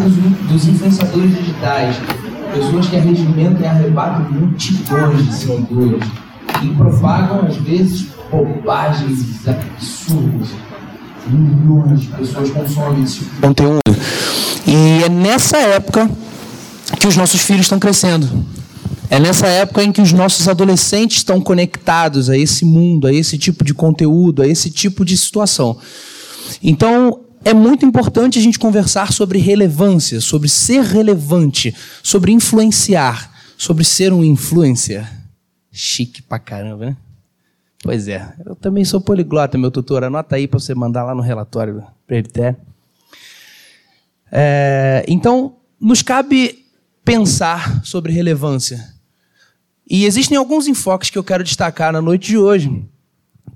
dos, dos influenciadores digitais, pessoas que arregimentam e arrebatam multidões de seguidores e propagam, às vezes, bobagens absurdas. Milhões de pessoas consomem esse conteúdo. E é nessa época que os nossos filhos estão crescendo. É nessa época em que os nossos adolescentes estão conectados a esse mundo, a esse tipo de conteúdo, a esse tipo de situação. Então, é muito importante a gente conversar sobre relevância, sobre ser relevante, sobre influenciar, sobre ser um influencer. Chique pra caramba, né? Pois é, eu também sou poliglota, meu tutor. Anota aí para você mandar lá no relatório ter. É, então, nos cabe pensar sobre relevância. E existem alguns enfoques que eu quero destacar na noite de hoje.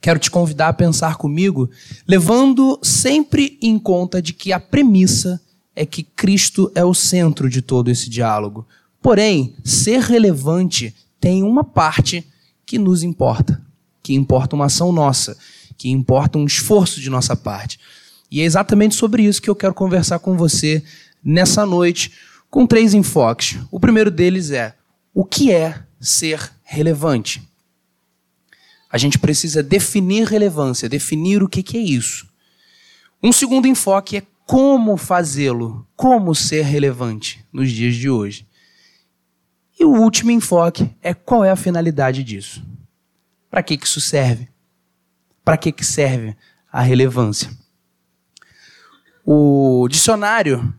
Quero te convidar a pensar comigo, levando sempre em conta de que a premissa é que Cristo é o centro de todo esse diálogo. Porém, ser relevante tem uma parte que nos importa que importa uma ação nossa, que importa um esforço de nossa parte. E é exatamente sobre isso que eu quero conversar com você nessa noite, com três enfoques. O primeiro deles é: o que é ser relevante? A gente precisa definir relevância, definir o que é isso. Um segundo enfoque é como fazê-lo, como ser relevante nos dias de hoje. E o último enfoque é qual é a finalidade disso. Para que, que isso serve? Para que, que serve a relevância? O dicionário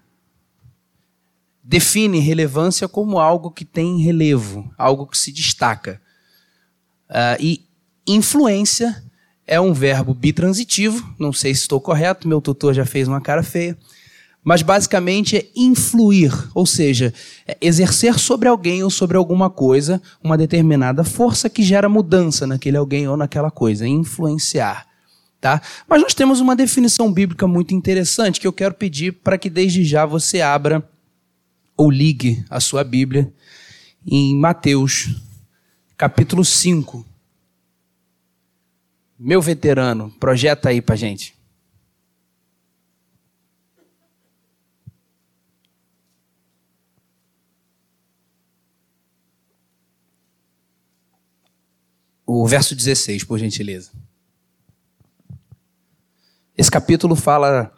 define relevância como algo que tem relevo, algo que se destaca. Uh, e influência é um verbo bitransitivo, não sei se estou correto, meu tutor já fez uma cara feia mas basicamente é influir, ou seja, é exercer sobre alguém ou sobre alguma coisa uma determinada força que gera mudança naquele alguém ou naquela coisa, influenciar. Tá? Mas nós temos uma definição bíblica muito interessante que eu quero pedir para que desde já você abra ou ligue a sua Bíblia em Mateus, capítulo 5. Meu veterano, projeta aí para gente. o verso 16, por gentileza. Esse capítulo fala,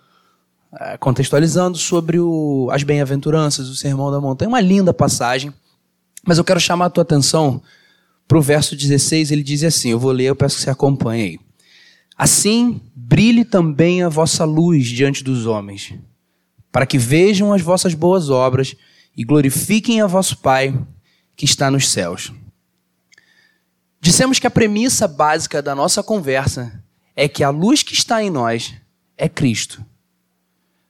eh, contextualizando, sobre o, as bem-aventuranças, o sermão da montanha. Uma linda passagem, mas eu quero chamar a tua atenção para o verso 16. Ele diz assim: Eu vou ler, eu peço que você acompanhe aí. Assim, brilhe também a vossa luz diante dos homens, para que vejam as vossas boas obras e glorifiquem a vosso Pai que está nos céus. Dissemos que a premissa básica da nossa conversa é que a luz que está em nós é Cristo.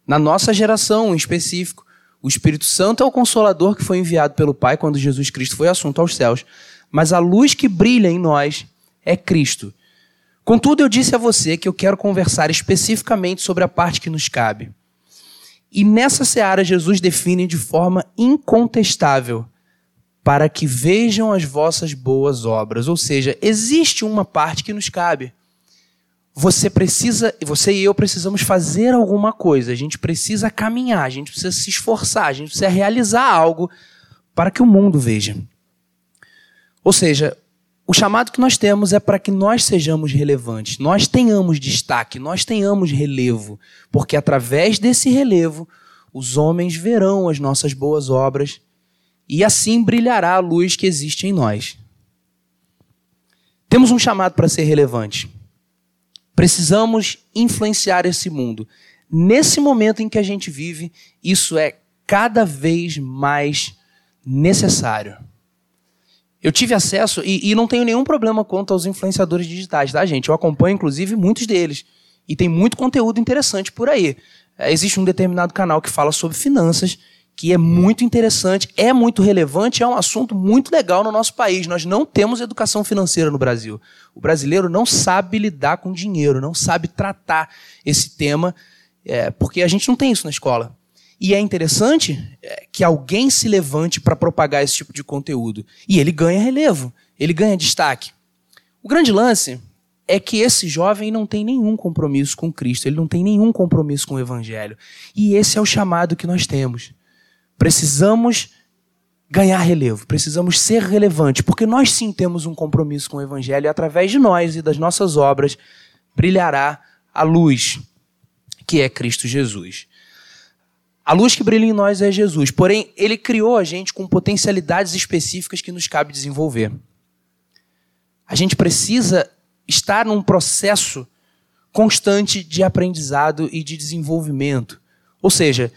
Na nossa geração em específico, o Espírito Santo é o consolador que foi enviado pelo Pai quando Jesus Cristo foi assunto aos céus. Mas a luz que brilha em nós é Cristo. Contudo, eu disse a você que eu quero conversar especificamente sobre a parte que nos cabe. E nessa seara, Jesus define de forma incontestável para que vejam as vossas boas obras. Ou seja, existe uma parte que nos cabe. Você precisa, você e eu precisamos fazer alguma coisa, a gente precisa caminhar, a gente precisa se esforçar, a gente precisa realizar algo para que o mundo veja. Ou seja, o chamado que nós temos é para que nós sejamos relevantes, nós tenhamos destaque, nós tenhamos relevo, porque através desse relevo os homens verão as nossas boas obras e assim brilhará a luz que existe em nós. Temos um chamado para ser relevante. Precisamos influenciar esse mundo. Nesse momento em que a gente vive, isso é cada vez mais necessário. Eu tive acesso, e, e, não tenho nenhum problema quanto aos influenciadores digitais, tá, gente? Eu acompanho, inclusive, muitos deles. E tem muito conteúdo interessante por aí. É, existe um determinado canal que fala sobre finanças que é muito interessante, é muito relevante, é um assunto muito legal no nosso país. Nós não temos educação financeira no Brasil. O brasileiro não sabe lidar com dinheiro, não sabe tratar esse tema, é, porque a gente não tem isso na escola. E é interessante é, que alguém se levante para propagar esse tipo de conteúdo. E ele ganha relevo, ele ganha destaque. O grande lance é que esse jovem não tem nenhum compromisso com Cristo, ele não tem nenhum compromisso com o Evangelho. E esse é o chamado que nós temos. Precisamos ganhar relevo, precisamos ser relevantes, porque nós sim temos um compromisso com o Evangelho e através de nós e das nossas obras brilhará a luz, que é Cristo Jesus. A luz que brilha em nós é Jesus, porém, ele criou a gente com potencialidades específicas que nos cabe desenvolver. A gente precisa estar num processo constante de aprendizado e de desenvolvimento. Ou seja,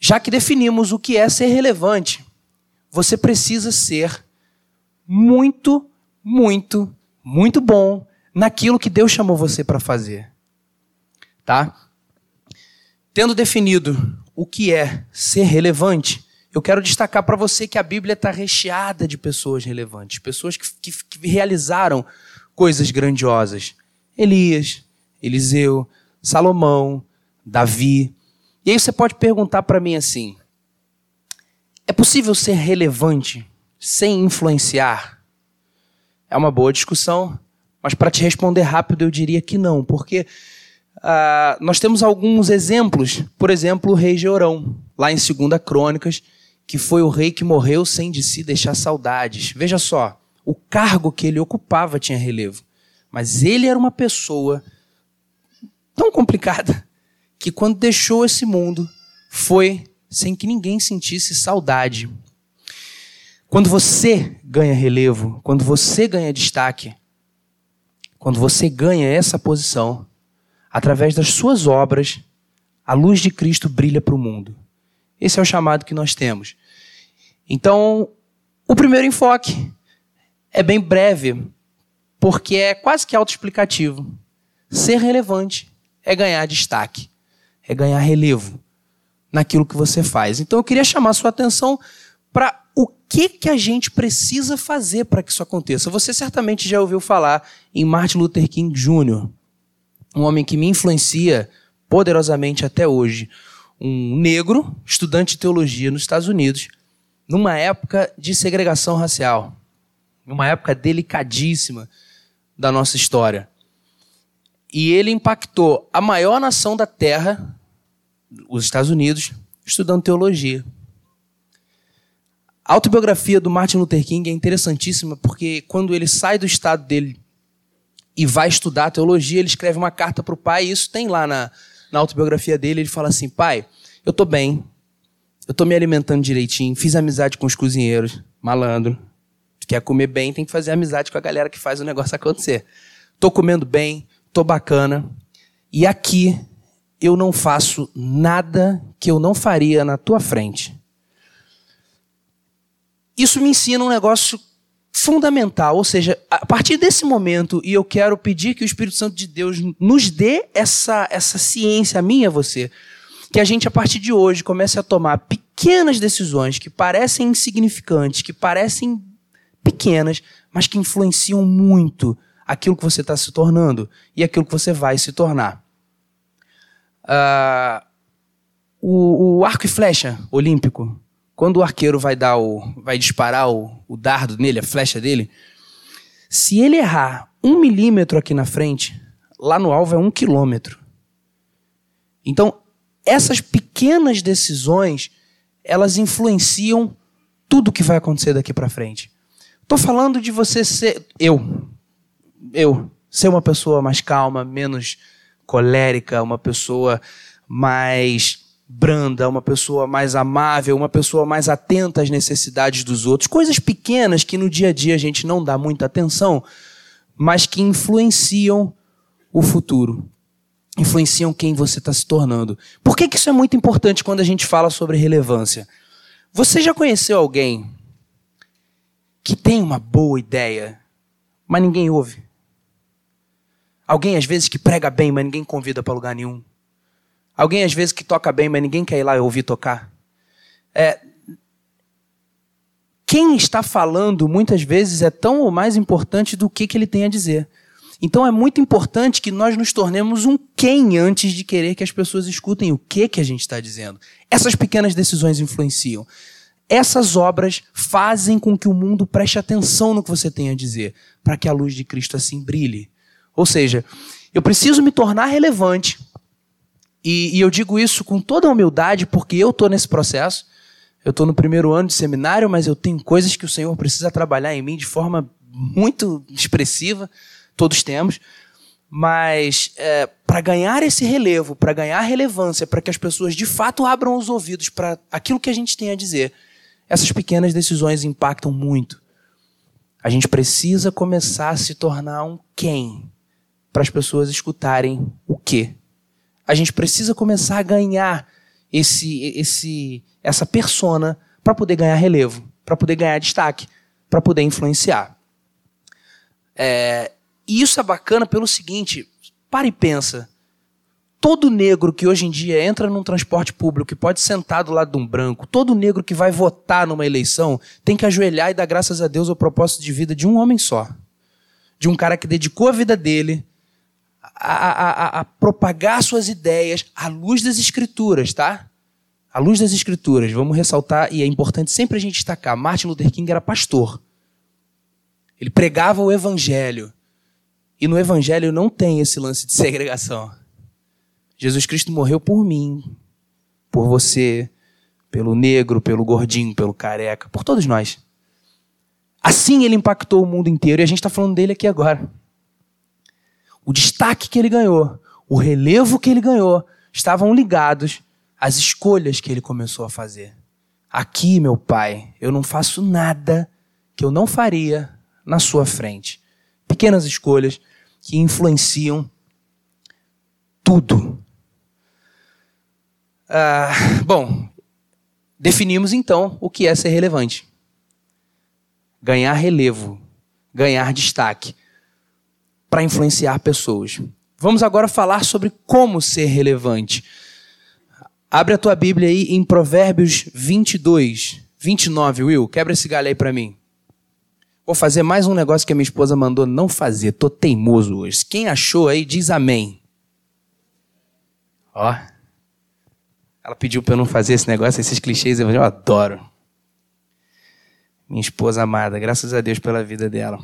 já que definimos o que é ser relevante, você precisa ser muito, muito, muito bom naquilo que Deus chamou você para fazer. Tá? Tendo definido o que é ser relevante, eu quero destacar para você que a Bíblia está recheada de pessoas relevantes, pessoas que, que, que realizaram coisas grandiosas. Elias, Eliseu, Salomão, Davi. E aí você pode perguntar para mim assim: é possível ser relevante sem influenciar? É uma boa discussão, mas para te responder rápido eu diria que não, porque uh, nós temos alguns exemplos. Por exemplo, o rei Georão, lá em 2 Crônicas, que foi o rei que morreu sem de si deixar saudades. Veja só, o cargo que ele ocupava tinha relevo. Mas ele era uma pessoa tão complicada que quando deixou esse mundo foi sem que ninguém sentisse saudade. Quando você ganha relevo, quando você ganha destaque, quando você ganha essa posição, através das suas obras, a luz de Cristo brilha para o mundo. Esse é o chamado que nós temos. Então, o primeiro enfoque é bem breve, porque é quase que autoexplicativo. Ser relevante é ganhar destaque, é ganhar relevo naquilo que você faz. Então eu queria chamar sua atenção para o que, que a gente precisa fazer para que isso aconteça. Você certamente já ouviu falar em Martin Luther King Jr., um homem que me influencia poderosamente até hoje. Um negro, estudante de teologia nos Estados Unidos, numa época de segregação racial numa época delicadíssima da nossa história. E ele impactou a maior nação da Terra, os Estados Unidos, estudando teologia. A autobiografia do Martin Luther King é interessantíssima porque quando ele sai do estado dele e vai estudar teologia, ele escreve uma carta para o pai, e isso tem lá na, na autobiografia dele. Ele fala assim: Pai, eu estou bem, eu estou me alimentando direitinho, fiz amizade com os cozinheiros, malandro, quer comer bem, tem que fazer amizade com a galera que faz o negócio acontecer. Tô comendo bem, tô bacana. E aqui eu não faço nada que eu não faria na tua frente. Isso me ensina um negócio fundamental, ou seja, a partir desse momento, e eu quero pedir que o Espírito Santo de Deus nos dê essa, essa ciência, a mim e a você, que a gente, a partir de hoje, comece a tomar pequenas decisões que parecem insignificantes, que parecem pequenas, mas que influenciam muito aquilo que você está se tornando e aquilo que você vai se tornar. Uh, o, o, arco e flecha olímpico, quando o arqueiro vai dar o, vai disparar o, o dardo nele, a flecha dele, se ele errar um milímetro aqui na frente, lá no alvo é um quilômetro. Então, essas pequenas decisões, elas influenciam tudo que vai acontecer daqui para frente. Estou falando de você ser. Eu. Eu. Ser uma pessoa mais calma, menos colérica, uma pessoa mais branda, uma pessoa mais amável, uma pessoa mais atenta às necessidades dos outros. Coisas pequenas que no dia a dia a gente não dá muita atenção, mas que influenciam o futuro. Influenciam quem você está se tornando. Por que, que isso é muito importante quando a gente fala sobre relevância? Você já conheceu alguém que tem uma boa ideia, mas ninguém ouve. Alguém às vezes que prega bem, mas ninguém convida para lugar nenhum. Alguém às vezes que toca bem, mas ninguém quer ir lá ouvir tocar. É, quem está falando muitas vezes é tão ou mais importante do que, que ele tem a dizer. Então é muito importante que nós nos tornemos um quem antes de querer que as pessoas escutem o que, que a gente está dizendo. Essas pequenas decisões influenciam. Essas obras fazem com que o mundo preste atenção no que você tem a dizer, para que a luz de Cristo assim brilhe. Ou seja, eu preciso me tornar relevante. E, e eu digo isso com toda humildade, porque eu estou nesse processo. Eu estou no primeiro ano de seminário, mas eu tenho coisas que o Senhor precisa trabalhar em mim de forma muito expressiva. Todos temos. Mas é, para ganhar esse relevo, para ganhar relevância, para que as pessoas de fato abram os ouvidos para aquilo que a gente tem a dizer, essas pequenas decisões impactam muito. A gente precisa começar a se tornar um quem para as pessoas escutarem o que. A gente precisa começar a ganhar esse, esse, essa persona para poder ganhar relevo, para poder ganhar destaque, para poder influenciar. É, e isso é bacana pelo seguinte: para e pensa. Todo negro que hoje em dia entra num transporte público e pode sentar do lado de um branco, todo negro que vai votar numa eleição tem que ajoelhar e dar graças a Deus ao propósito de vida de um homem só. De um cara que dedicou a vida dele a, a, a, propagar suas ideias à luz das escrituras, tá? À luz das escrituras. Vamos ressaltar, e é importante sempre a gente destacar: Martin Luther King era pastor. Ele pregava o evangelho. E no Evangelho não tem esse lance de segregação. Jesus Cristo morreu por mim, por você, pelo negro, pelo gordinho, pelo careca, por todos nós. Assim ele impactou o mundo inteiro e a gente está falando dele aqui agora. O destaque que ele ganhou, o relevo que ele ganhou, estavam ligados às escolhas que ele começou a fazer. Aqui, meu pai, eu não faço nada que eu não faria na sua frente. Pequenas escolhas que influenciam tudo. Ah, bom, definimos então o que é ser relevante. Ganhar relevo, ganhar destaque para influenciar pessoas. Vamos agora falar sobre como ser relevante. Abre a tua Bíblia aí em Provérbios 22, 29, Will. Quebra esse galho aí para mim. Vou fazer mais um negócio que a minha esposa mandou não fazer. Tô teimoso hoje. Quem achou aí, diz amém. Ó. Ela pediu para eu não fazer esse negócio, esses clichês eu adoro. Minha esposa amada, graças a Deus pela vida dela.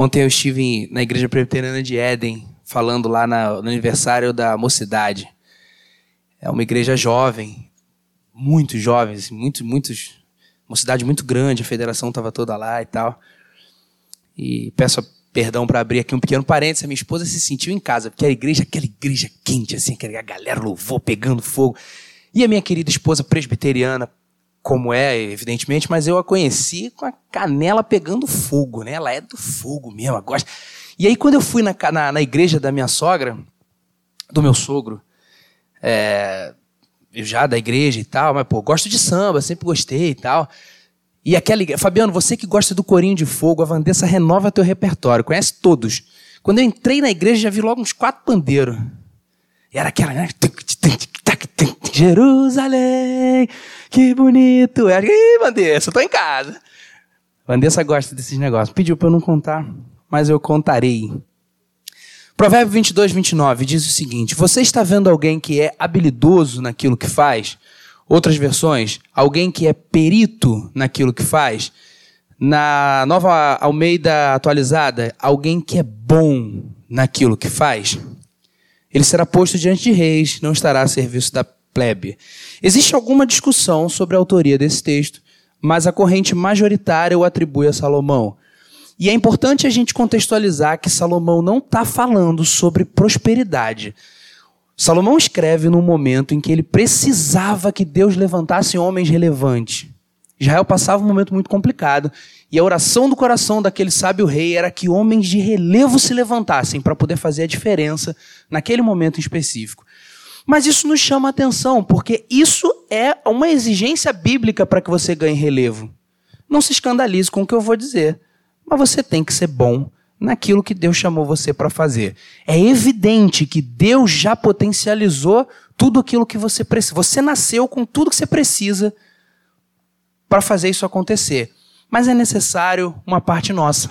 Ontem eu estive na Igreja Presbiteriana de Éden, falando lá no aniversário da mocidade. É uma igreja jovem, muito jovens, muitos, muitos uma cidade muito grande, a federação estava toda lá e tal. E peço perdão para abrir aqui um pequeno parênteses, a minha esposa se sentiu em casa, porque a igreja, aquela igreja quente, assim, a galera louvou, pegando fogo. E a minha querida esposa presbiteriana, como é, evidentemente, mas eu a conheci com a canela pegando fogo, né? Ela é do fogo mesmo, ela gosta. E aí, quando eu fui na, na, na igreja da minha sogra, do meu sogro, é, já da igreja e tal, mas, pô, gosto de samba, sempre gostei e tal. E aquela igreja, Fabiano, você que gosta do corinho de fogo, a Vandessa renova teu repertório, conhece todos. Quando eu entrei na igreja, já vi logo uns quatro pandeiros. E era aquela, né? Jerusalém, que bonito. É. Ih, Vandessa, tô em casa. Vandessa gosta desses negócios. Pediu para eu não contar, mas eu contarei. Provérbio 22, 29 diz o seguinte: Você está vendo alguém que é habilidoso naquilo que faz? Outras versões, alguém que é perito naquilo que faz? Na nova Almeida atualizada, alguém que é bom naquilo que faz? Ele será posto diante de reis, não estará a serviço da plebe. Existe alguma discussão sobre a autoria desse texto, mas a corrente majoritária o atribui a Salomão. E é importante a gente contextualizar que Salomão não está falando sobre prosperidade. Salomão escreve num momento em que ele precisava que Deus levantasse homens relevantes. Israel passava um momento muito complicado e a oração do coração daquele sábio rei era que homens de relevo se levantassem para poder fazer a diferença naquele momento específico. Mas isso nos chama a atenção, porque isso é uma exigência bíblica para que você ganhe relevo. Não se escandalize com o que eu vou dizer mas você tem que ser bom naquilo que Deus chamou você para fazer. É evidente que Deus já potencializou tudo aquilo que você precisa. Você nasceu com tudo que você precisa para fazer isso acontecer. Mas é necessário uma parte nossa.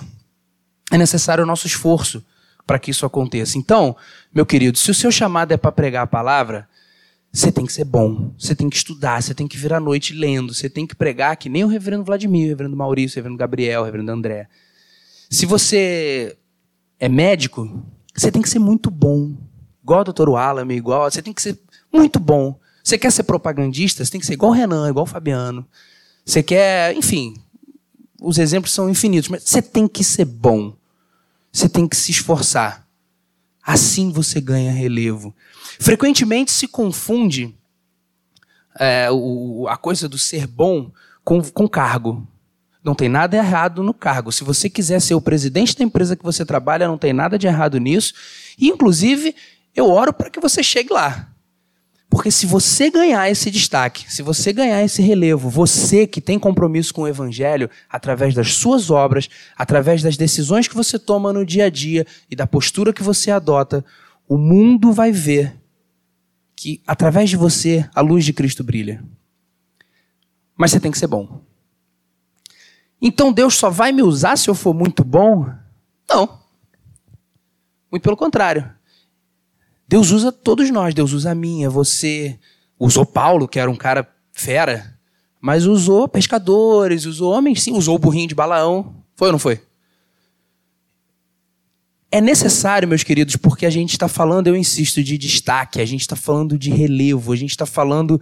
É necessário o nosso esforço para que isso aconteça. Então, meu querido, se o seu chamado é para pregar a palavra, você tem que ser bom, você tem que estudar, você tem que vir à noite lendo, você tem que pregar que nem o reverendo Vladimir, o reverendo Maurício, o reverendo Gabriel, o reverendo André. Se você é médico, você tem que ser muito bom. Igual o doutor Wallace, igual. Você tem que ser muito bom. Você quer ser propagandista, você tem que ser igual o Renan, igual o Fabiano. Você quer, enfim, os exemplos são infinitos, mas você tem que ser bom. Você tem que se esforçar. Assim você ganha relevo. Frequentemente se confunde é, o, a coisa do ser bom com, com cargo. Não tem nada errado no cargo. Se você quiser ser o presidente da empresa que você trabalha, não tem nada de errado nisso. E, inclusive, eu oro para que você chegue lá. Porque se você ganhar esse destaque, se você ganhar esse relevo, você que tem compromisso com o Evangelho, através das suas obras, através das decisões que você toma no dia a dia e da postura que você adota, o mundo vai ver que, através de você, a luz de Cristo brilha. Mas você tem que ser bom. Então Deus só vai me usar se eu for muito bom? Não. Muito pelo contrário. Deus usa todos nós, Deus usa a minha, você. Usou Paulo, que era um cara fera, mas usou pescadores, usou homens, sim, usou o burrinho de Balaão. Foi ou não foi? É necessário, meus queridos, porque a gente está falando, eu insisto, de destaque, a gente está falando de relevo, a gente está falando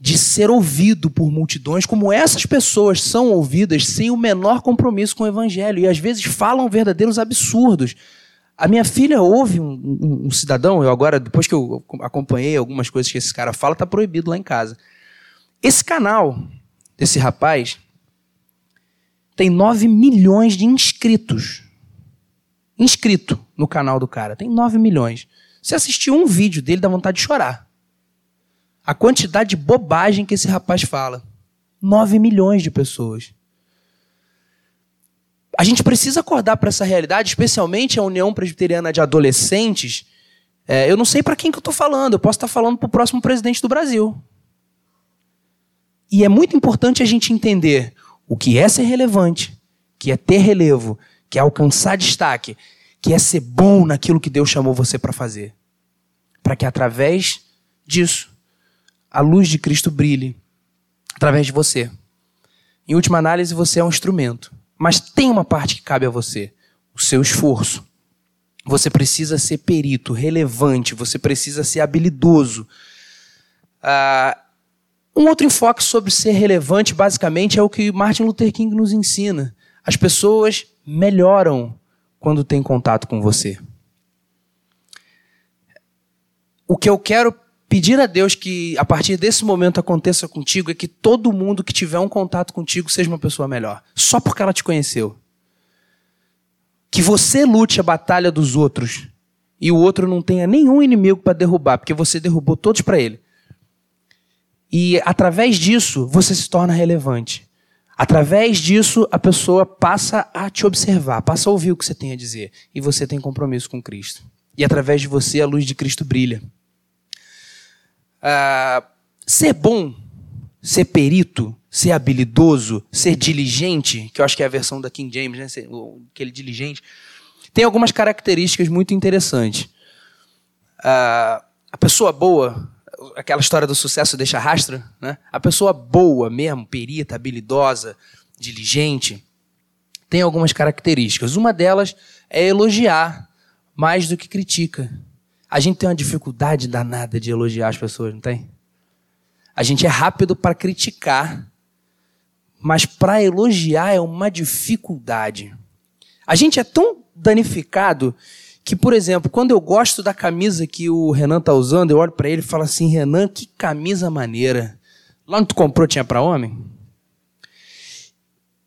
de ser ouvido por multidões, como essas pessoas são ouvidas sem o menor compromisso com o evangelho e às vezes falam verdadeiros absurdos. A minha filha ouve um, um, um, cidadão, eu agora, depois que eu acompanhei algumas coisas que esse cara fala, tá proibido lá em casa. Esse canal desse rapaz tem 9 milhões de inscritos. Inscrito no canal do cara. Tem 9 milhões. Se assistir um vídeo dele, dá vontade de chorar. A quantidade de bobagem que esse rapaz fala. 9 milhões de pessoas. A gente precisa acordar para essa realidade, especialmente a União Presbiteriana de Adolescentes. É, eu não sei para quem que eu estou falando, eu posso estar tá falando para o próximo presidente do Brasil. E é muito importante a gente entender o que é ser relevante, que é ter relevo, que é alcançar destaque, que é ser bom naquilo que Deus chamou você para fazer. Para que através disso a luz de Cristo brilhe através de você. Em última análise, você é um instrumento. Mas tem uma parte que cabe a você: o seu esforço. Você precisa ser perito, relevante, você precisa ser habilidoso. Ah, um outro enfoque sobre ser relevante, basicamente, é o que Martin Luther King nos ensina. As pessoas melhoram quando têm contato com você. O que eu quero pedir a Deus que a partir desse momento aconteça contigo é que todo mundo que tiver um contato contigo seja uma pessoa melhor, só porque ela te conheceu. Que você lute a batalha dos outros e o outro não tenha nenhum inimigo para derrubar, porque você derrubou todos para ele. E através disso você se torna relevante. Através disso a pessoa passa a te observar, passa a ouvir o que você tem a dizer e você tem compromisso com Cristo. E através de você a luz de Cristo brilha. Ah, ser bom, ser perito, ser habilidoso, ser diligente, que eu acho que é a versão da King James, né? Ser, aquele diligente, tem algumas características muito interessantes. Ah, a pessoa boa, aquela história do sucesso deixa rastro, né? A pessoa boa mesmo, perita, habilidosa, diligente, tem algumas características. Uma delas é elogiar mais do que critica. A gente tem uma dificuldade danada de elogiar as pessoas, não tem? A gente é rápido para criticar, mas para elogiar é uma dificuldade. A gente é tão danificado que, por exemplo, quando eu gosto da camisa que o Renan está usando, eu olho para ele e falo assim: Renan, que camisa maneira. Lá onde tu comprou tinha para homem?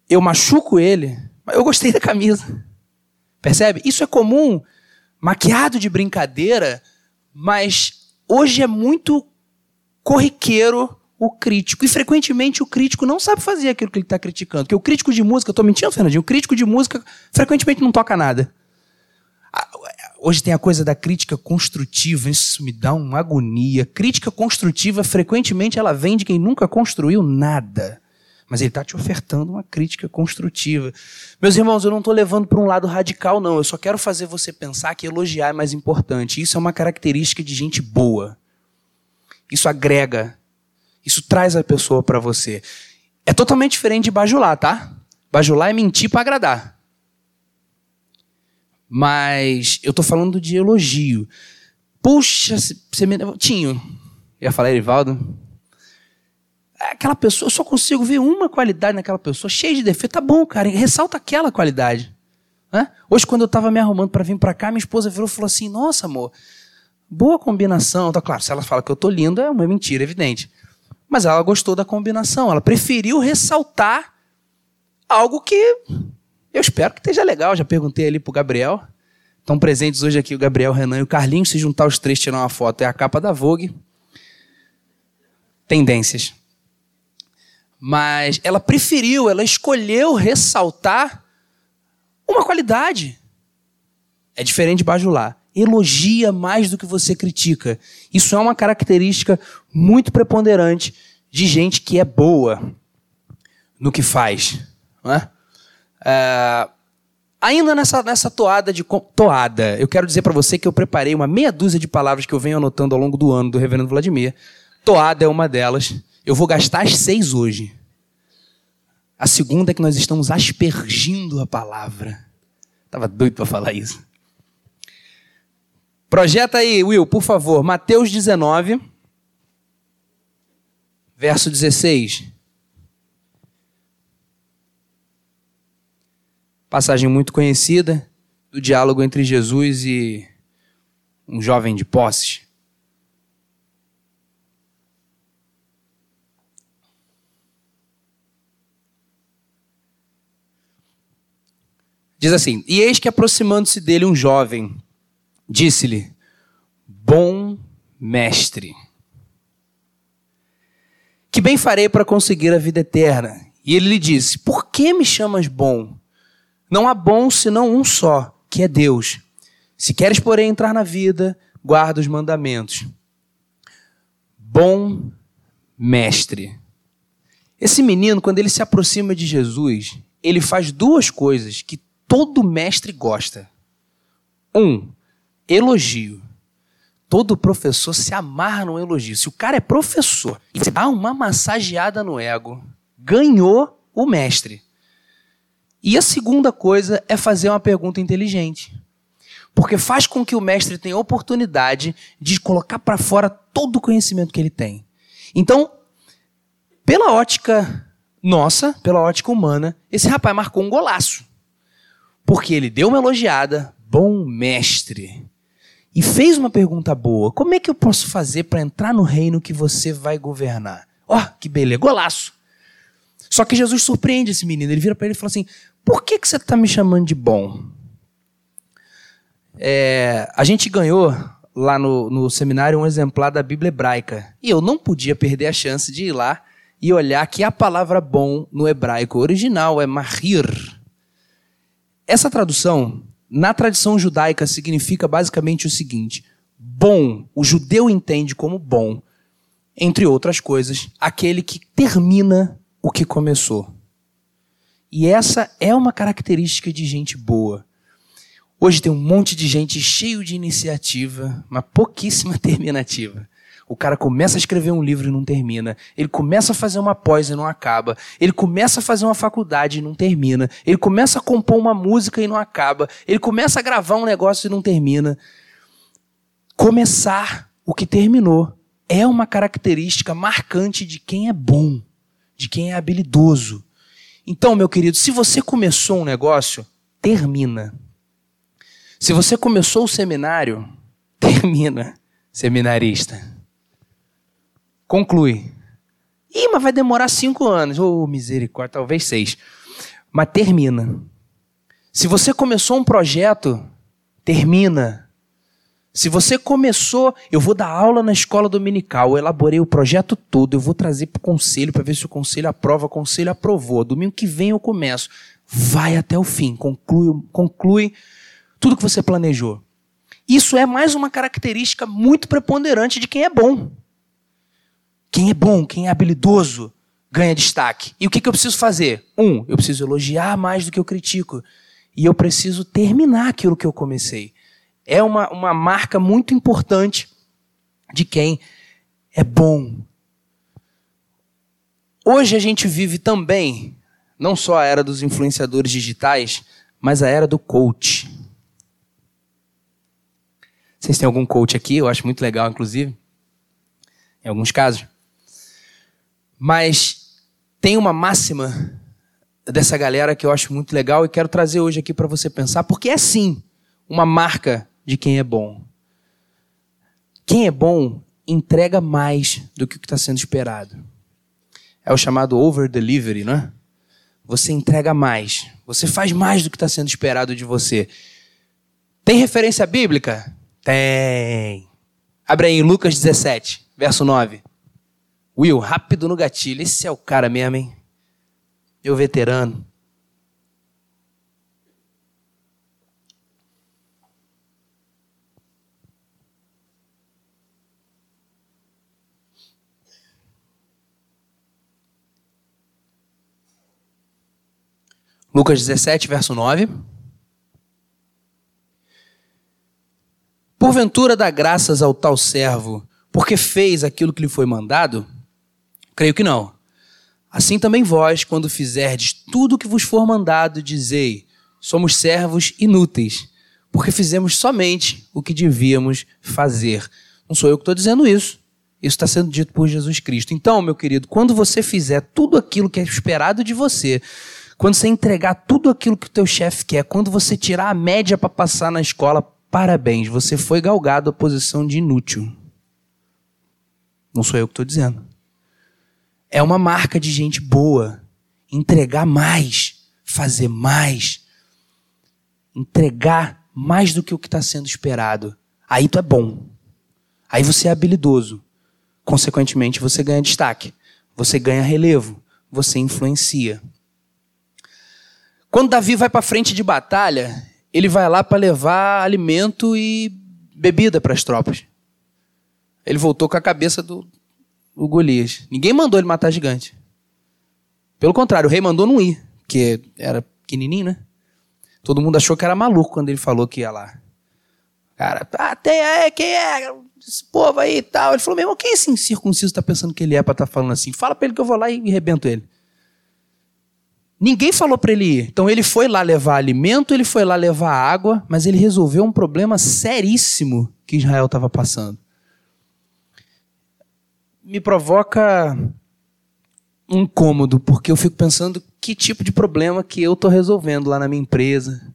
Eu machuco ele, mas eu gostei da camisa. Percebe? Isso é comum maquiado de brincadeira, mas hoje é muito corriqueiro o crítico. E frequentemente o crítico não sabe fazer aquilo que ele está criticando. Porque o crítico de música, eu estou mentindo, Fernandinho, o crítico de música frequentemente não toca nada. Hoje tem a coisa da crítica construtiva, isso me dá uma agonia. Crítica construtiva, frequentemente, ela vem de quem nunca construiu nada mas ele está te ofertando uma crítica construtiva. Meus irmãos, eu não estou levando para um lado radical, não. Eu só quero fazer você pensar que elogiar é mais importante. Isso é uma característica de gente boa. Isso agrega. Isso traz a pessoa para você. É totalmente diferente de bajular, tá? Bajular é mentir para agradar. Mas eu tô falando de elogio. Puxa, você me. Tinho. Ia falar, Erivaldo. Aquela pessoa, eu só consigo ver uma qualidade naquela pessoa, cheia de defeito. Tá bom, cara, ressalta aquela qualidade. Hoje, quando eu estava me arrumando para vir para cá, minha esposa virou e falou assim: Nossa, amor, boa combinação. Tá claro, se ela fala que eu tô lindo, é uma mentira, evidente. Mas ela gostou da combinação, ela preferiu ressaltar algo que eu espero que esteja legal. Já perguntei ali pro Gabriel. Estão presentes hoje aqui o Gabriel, o Renan e o Carlinhos. Se juntar os três, tirar uma foto, é a capa da Vogue. Tendências. Mas ela preferiu, ela escolheu ressaltar uma qualidade. É diferente de bajular. Elogia mais do que você critica. Isso é uma característica muito preponderante de gente que é boa no que faz. Não é? é ainda nessa, nessa toada de toada, eu quero dizer para você que eu preparei uma meia dúzia de palavras que eu venho anotando ao longo do ano do Reverendo Vladimir. Toada é uma delas. Eu vou gastar as seis hoje. A segunda é que nós estamos aspergindo a palavra. Tava doido para falar isso. Projeta aí, Will, por favor, Mateus 19, verso 16. Passagem muito conhecida do diálogo entre Jesus e um jovem de posses. Diz assim: E eis que aproximando-se dele um jovem, disse-lhe: Bom mestre, que bem farei para conseguir a vida eterna? E ele lhe disse: Por que me chamas bom? Não há bom senão um só, que é Deus. Se queres, porém, entrar na vida, guarda os mandamentos. Bom mestre. Esse menino, quando ele se aproxima de Jesus, ele faz duas coisas que todo mestre gosta. Um, elogio. Todo professor se amarra no elogio. Se o cara é professor e você dá uma massageada no ego, ganhou o mestre. E a segunda coisa é fazer uma pergunta inteligente. Porque faz com que o mestre tenha oportunidade de colocar para fora todo o conhecimento que ele tem. Então, pela ótica nossa, pela ótica humana, esse rapaz marcou um golaço. Porque ele deu uma elogiada, bom mestre, e fez uma pergunta boa: como é que eu posso fazer para entrar no reino que você vai governar? Ó, oh, que beleza, golaço. Só que Jesus surpreende esse menino. Ele vira para ele e fala assim: por que, que você está me chamando de bom? É, a gente ganhou lá no, no seminário um exemplar da Bíblia hebraica. E eu não podia perder a chance de ir lá e olhar que a palavra bom no hebraico original é mahir. Essa tradução, na tradição judaica, significa basicamente o seguinte: bom, o judeu entende como bom, entre outras coisas, aquele que termina o que começou. E essa é uma característica de gente boa. Hoje tem um monte de gente cheio de iniciativa, mas pouquíssima terminativa. O cara começa a escrever um livro e não termina. Ele começa a fazer uma pós e não acaba. Ele começa a fazer uma faculdade e não termina. Ele começa a compor uma música e não acaba. Ele começa a gravar um negócio e não termina. Começar o que terminou é uma característica marcante de quem é bom, de quem é habilidoso. Então, meu querido, se você começou um negócio, termina. Se você começou o seminário, termina, seminarista. Conclui. Ih, mas vai demorar cinco anos. Ô, oh, misericórdia, talvez seis. Mas termina. Se você começou um projeto, termina. Se você começou, eu vou dar aula na escola dominical, eu elaborei o projeto todo, eu vou trazer para o conselho para ver se o conselho aprova, o conselho aprovou. Domingo que vem eu começo. Vai até o fim, conclui, conclui tudo que você planejou. Isso é mais uma característica muito preponderante de quem é bom. Quem é bom, quem é habilidoso, ganha destaque. E o que, que eu preciso fazer? Um, eu preciso elogiar mais do que eu critico. E eu preciso terminar aquilo que eu comecei. É uma, uma marca muito importante de quem é bom. Hoje a gente vive também, não só a era dos influenciadores digitais, mas a era do coach. Vocês têm algum coach aqui? Eu acho muito legal, inclusive. Em alguns casos. Mas tem uma máxima dessa galera que eu acho muito legal e quero trazer hoje aqui para você pensar, porque é sim uma marca de quem é bom. Quem é bom entrega mais do que o que está sendo esperado. É o chamado over delivery, né? Você entrega mais. Você faz mais do que está sendo esperado de você. Tem referência bíblica? Tem. Abre aí em Lucas 17, verso 9. Will, rápido no gatilho. Esse é o cara mesmo, hein? Meu veterano. Lucas 17, verso 9. Porventura dá graças ao tal servo, porque fez aquilo que lhe foi mandado? Creio que não. Assim também vós, quando fizerdes tudo o que vos for mandado, dizei: somos servos inúteis, porque fizemos somente o que devíamos fazer. Não sou eu que estou dizendo isso. Isso está sendo dito por Jesus Cristo. Então, meu querido, quando você fizer tudo aquilo que é esperado de você, quando você entregar tudo aquilo que o teu chefe quer, quando você tirar a média para passar na escola, parabéns, você foi galgado à posição de inútil. Não sou eu que estou dizendo. É uma marca de gente boa. Entregar mais, fazer mais, entregar mais do que o que está sendo esperado. Aí tu é bom. Aí você é habilidoso. Consequentemente, você ganha destaque. Você ganha relevo. Você influencia. Quando Davi vai para frente de batalha, ele vai lá para levar alimento e bebida para as tropas. Ele voltou com a cabeça do, do Golias. Ninguém mandou ele matar gigante. Pelo contrário, o rei mandou não ir, porque era pequenininho, né? Todo mundo achou que era maluco quando ele falou que ia lá. Cara, ah, tem aí, quem é? Esse povo aí e tal. Ele falou, meu irmão, quem esse incircunciso está pensando que ele é para estar tá falando assim? Fala para ele que eu vou lá e rebento ele. Ninguém falou para ele ir. Então ele foi lá levar alimento, ele foi lá levar água, mas ele resolveu um problema seríssimo que Israel estava passando. Me provoca um incômodo, porque eu fico pensando que tipo de problema que eu estou resolvendo lá na minha empresa,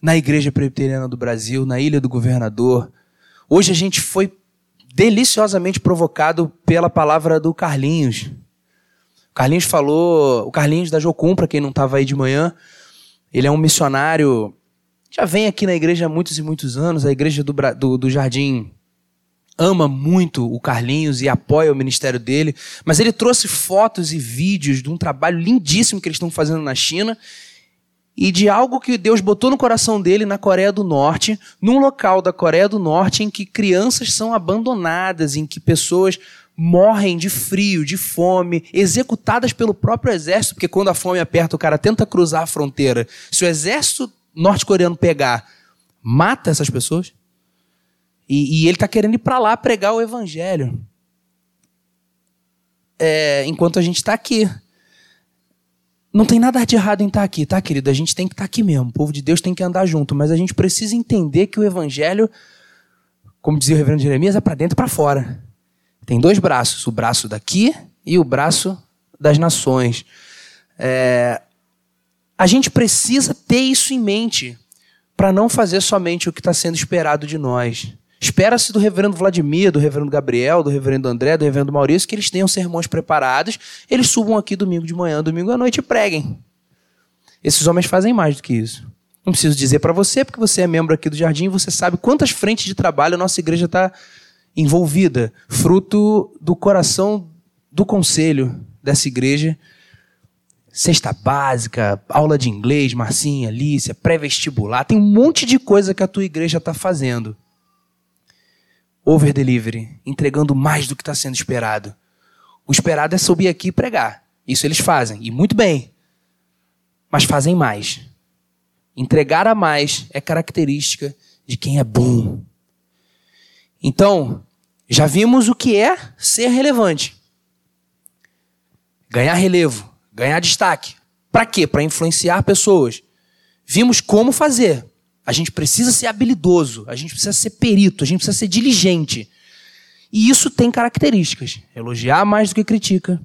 na Igreja Presbiteriana do Brasil, na Ilha do Governador. Hoje a gente foi deliciosamente provocado pela palavra do Carlinhos. O Carlinhos falou, o Carlinhos da Jocum, para quem não estava aí de manhã, ele é um missionário, já vem aqui na igreja há muitos e muitos anos, a igreja do, do, do Jardim ama muito o Carlinhos e apoia o ministério dele, mas ele trouxe fotos e vídeos de um trabalho lindíssimo que eles estão fazendo na China e de algo que Deus botou no coração dele na Coreia do Norte, num local da Coreia do Norte em que crianças são abandonadas, em que pessoas morrem de frio, de fome, executadas pelo próprio exército, porque quando a fome aperta, o cara tenta cruzar a fronteira. Se o exército norte-coreano pegar, mata essas pessoas. E, e ele está querendo ir para lá pregar o evangelho. É, enquanto a gente está aqui. Não tem nada de errado em estar tá aqui, tá, querido? A gente tem que estar tá aqui mesmo. O povo de Deus tem que andar junto. Mas a gente precisa entender que o evangelho, como dizia o reverendo Jeremias, é para dentro e para fora. Tem dois braços, o braço daqui e o braço das nações. É, a gente precisa ter isso em mente para não fazer somente o que está sendo esperado de nós. Espera-se do reverendo Vladimir, do reverendo Gabriel, do reverendo André, do reverendo Maurício, que eles tenham sermões preparados, eles subam aqui domingo de manhã, domingo à noite e preguem. Esses homens fazem mais do que isso. Não preciso dizer para você, porque você é membro aqui do Jardim, você sabe quantas frentes de trabalho a nossa igreja está envolvida, fruto do coração do conselho dessa igreja. Cesta básica, aula de inglês, Marcinha, Alicia, pré-vestibular, tem um monte de coisa que a tua igreja está fazendo. Over delivery, entregando mais do que está sendo esperado. O esperado é subir aqui e pregar. Isso eles fazem, e muito bem. Mas fazem mais. Entregar a mais é característica de quem é bom. Então, já vimos o que é ser relevante. Ganhar relevo, ganhar destaque. Para quê? Para influenciar pessoas. Vimos como fazer. A gente precisa ser habilidoso, a gente precisa ser perito, a gente precisa ser diligente. E isso tem características: elogiar mais do que critica,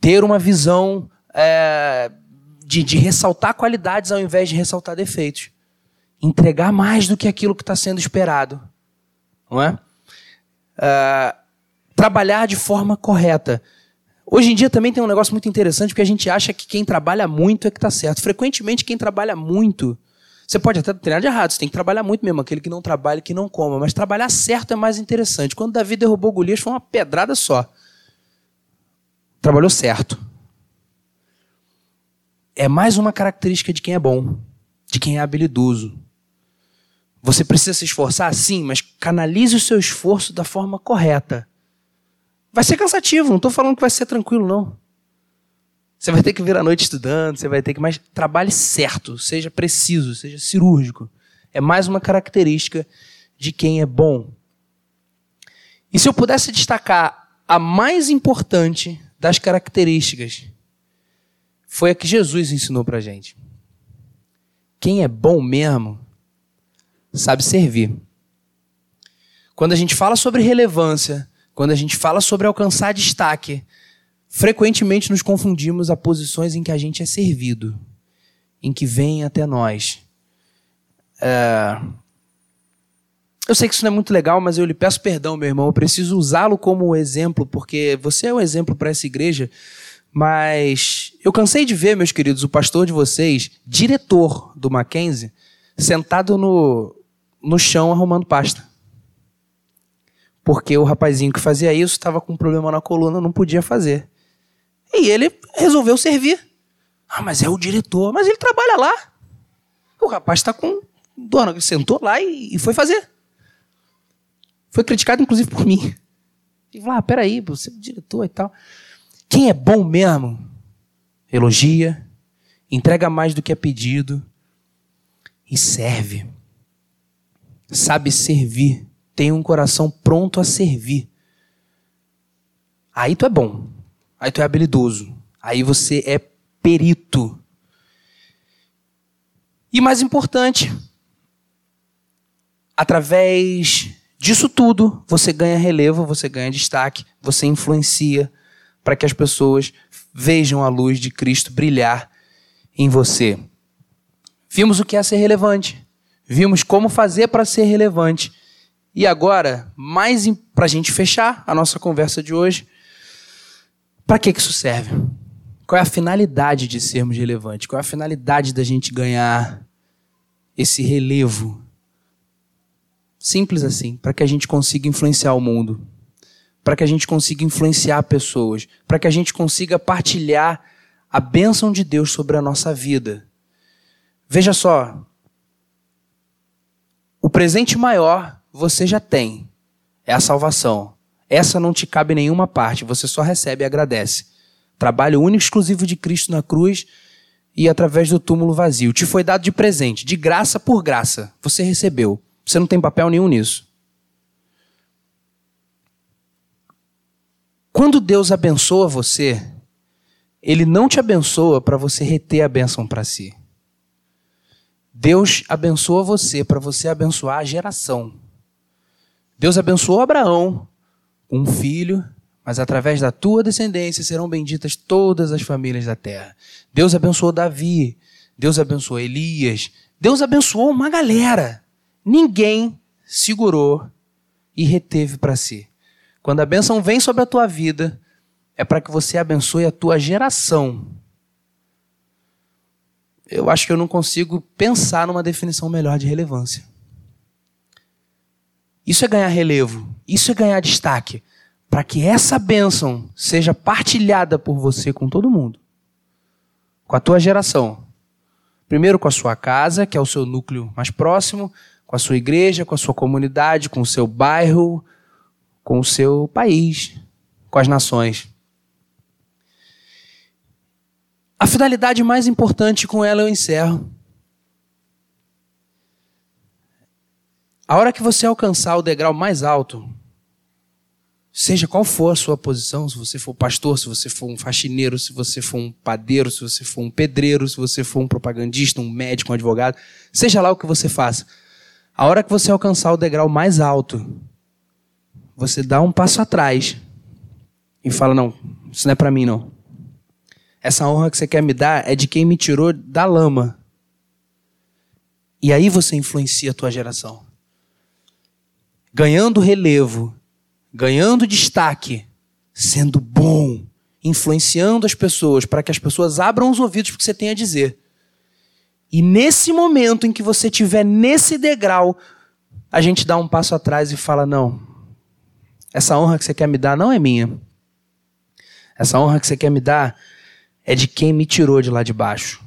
ter uma visão é, de, de ressaltar qualidades ao invés de ressaltar defeitos, entregar mais do que aquilo que está sendo esperado, não é? é? Trabalhar de forma correta. Hoje em dia também tem um negócio muito interessante porque a gente acha que quem trabalha muito é que está certo. Frequentemente quem trabalha muito você pode até treinar de errado, você tem que trabalhar muito mesmo, aquele que não trabalha, que não coma. Mas trabalhar certo é mais interessante. Quando Davi derrubou Golias, foi uma pedrada só. Trabalhou certo. É mais uma característica de quem é bom, de quem é habilidoso. Você precisa se esforçar, sim, mas canalize o seu esforço da forma correta. Vai ser cansativo, não estou falando que vai ser tranquilo, não. Você vai ter que vir à noite estudando, você vai ter que. Mas trabalhe certo, seja preciso, seja cirúrgico. É mais uma característica de quem é bom. E se eu pudesse destacar a mais importante das características, foi a que Jesus ensinou para gente. Quem é bom mesmo sabe servir. Quando a gente fala sobre relevância, quando a gente fala sobre alcançar destaque, Frequentemente nos confundimos a posições em que a gente é servido, em que vem até nós. É... Eu sei que isso não é muito legal, mas eu lhe peço perdão, meu irmão. Eu preciso usá-lo como exemplo, porque você é um exemplo para essa igreja. Mas eu cansei de ver, meus queridos, o pastor de vocês, diretor do Mackenzie, sentado no, no chão arrumando pasta. Porque o rapazinho que fazia isso estava com um problema na coluna, não podia fazer. E ele resolveu servir. Ah, mas é o diretor. Mas ele trabalha lá. O rapaz está com ele sentou lá e, e, foi fazer. Foi criticado, inclusive, por mim. E falou: ah, peraí, você é diretor e tal. Quem é bom mesmo, elogia, entrega mais do que é pedido e serve. Sabe servir, tem um coração pronto a servir. Aí tu é bom. Aí tu é habilidoso. Aí você é perito. E mais importante, através disso tudo, você ganha relevo, você ganha destaque, você influencia para que as pessoas vejam a luz de Cristo brilhar em você. Vimos o que é ser relevante, vimos como fazer para ser relevante. E agora, mais para a gente fechar a nossa conversa de hoje, para que, que isso serve? Qual é a finalidade de sermos relevantes? Qual é a finalidade da gente ganhar esse relevo? Simples assim, para que a gente consiga influenciar o mundo, para que a gente consiga influenciar pessoas, para que a gente consiga partilhar a bênção de Deus sobre a nossa vida. Veja só, o presente maior você já tem, é a salvação. Essa não te cabe nenhuma parte, você só recebe e agradece. Trabalho único e exclusivo de Cristo na cruz e através do túmulo vazio. Te foi dado de presente, de graça por graça. Você recebeu. Você não tem papel nenhum nisso. Quando Deus abençoa você, Ele não te abençoa para você reter a bênção para si. Deus abençoa você para você abençoar a geração. Deus abençoou Abraão um filho, mas através da tua descendência serão benditas todas as famílias da terra. Deus abençoou Davi, Deus abençoou Elias, Deus abençoou uma galera. Ninguém segurou e reteve para si. Quando a bênção vem sobre a tua vida, é para que você abençoe a tua geração. Eu acho que eu não consigo pensar numa definição melhor de relevância. Isso é ganhar relevo, isso é ganhar destaque, para que essa bênção seja partilhada por você com todo mundo, com a tua geração. Primeiro com a sua casa, que é o seu núcleo mais próximo, com a sua igreja, com a sua comunidade, com o seu bairro, com o seu país, com as nações. A finalidade mais importante com ela eu encerro A hora que você alcançar o degrau mais alto, Seja qual for a sua posição, se você for pastor, se você for um faxineiro, se você for um padeiro, se você for um pedreiro, se você for um propagandista, um médico, um advogado, seja lá o que você faça. A hora que você alcançar o degrau mais alto, você dá um passo atrás e fala: Não, isso não é para mim, não. Essa honra que você quer me dar é de quem me tirou da lama. E aí você influencia a tua geração. Ganhando relevo ganhando destaque, sendo bom, influenciando as pessoas para que as pessoas abram os ouvidos para o que você tem a dizer. E nesse momento em que você estiver nesse degrau, a gente dá um passo atrás e fala: não, essa honra que você quer me dar não é minha. Essa honra que você quer me dar é de quem me tirou de lá de baixo.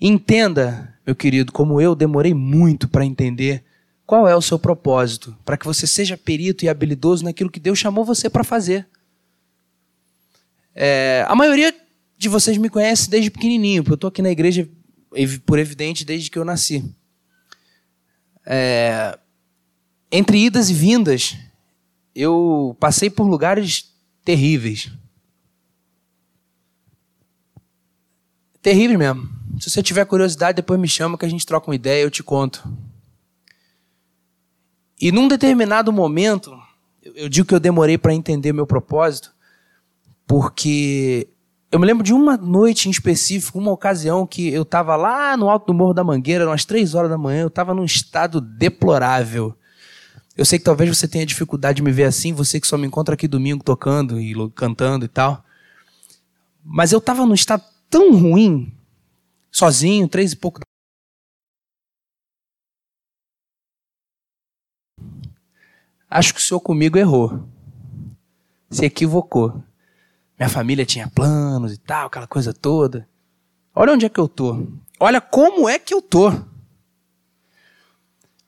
Entenda, meu querido, como eu demorei muito para entender qual é o seu propósito? Para que você seja perito e habilidoso naquilo que Deus chamou você para fazer. É, a maioria de vocês me conhece desde pequenininho, porque eu estou aqui na igreja, por evidente, desde que eu nasci. É, entre idas e vindas, eu passei por lugares terríveis. Terríveis mesmo. Se você tiver curiosidade, depois me chama que a gente troca uma ideia, eu te conto. E num determinado momento, eu digo que eu demorei para entender meu propósito, porque eu me lembro de uma noite em específico, uma ocasião que eu estava lá no alto do Morro da Mangueira, umas três horas da manhã, eu estava num estado deplorável. Eu sei que talvez você tenha dificuldade de me ver assim, você que só me encontra aqui domingo tocando e cantando e tal. Mas eu estava num estado tão ruim, sozinho, três e pouco Acho que o senhor comigo errou. Se equivocou. Minha família tinha planos e tal, aquela coisa toda. Olha onde é que eu tô. Olha como é que eu tô.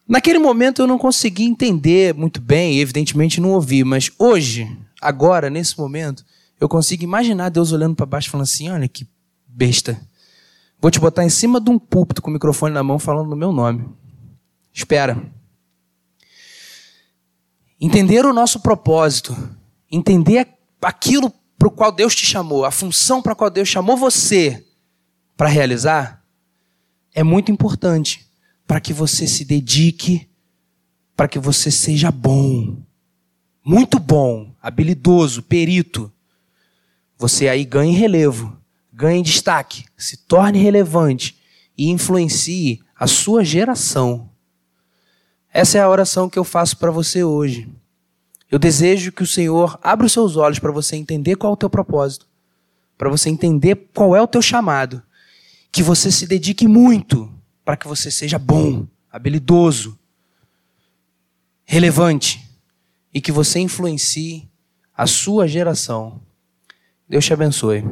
Naquele momento eu não consegui entender muito bem, evidentemente não ouvi, mas hoje, agora, nesse momento, eu consigo imaginar Deus olhando para baixo falando assim: olha que besta. Vou te botar em cima de um púlpito com o microfone na mão falando no meu nome. Espera. Entender o nosso propósito, entender aquilo para o qual Deus te chamou, a função para a qual Deus chamou você para realizar, é muito importante para que você se dedique, para que você seja bom, muito bom, habilidoso, perito. Você aí ganhe relevo, ganhe destaque, se torne relevante e influencie a sua geração. Essa é a oração que eu faço para você hoje. Eu desejo que o Senhor abra os seus olhos para você entender qual é o teu propósito, para você entender qual é o teu chamado, que você se dedique muito para que você seja bom, habilidoso, relevante e que você influencie a sua geração. Deus te abençoe.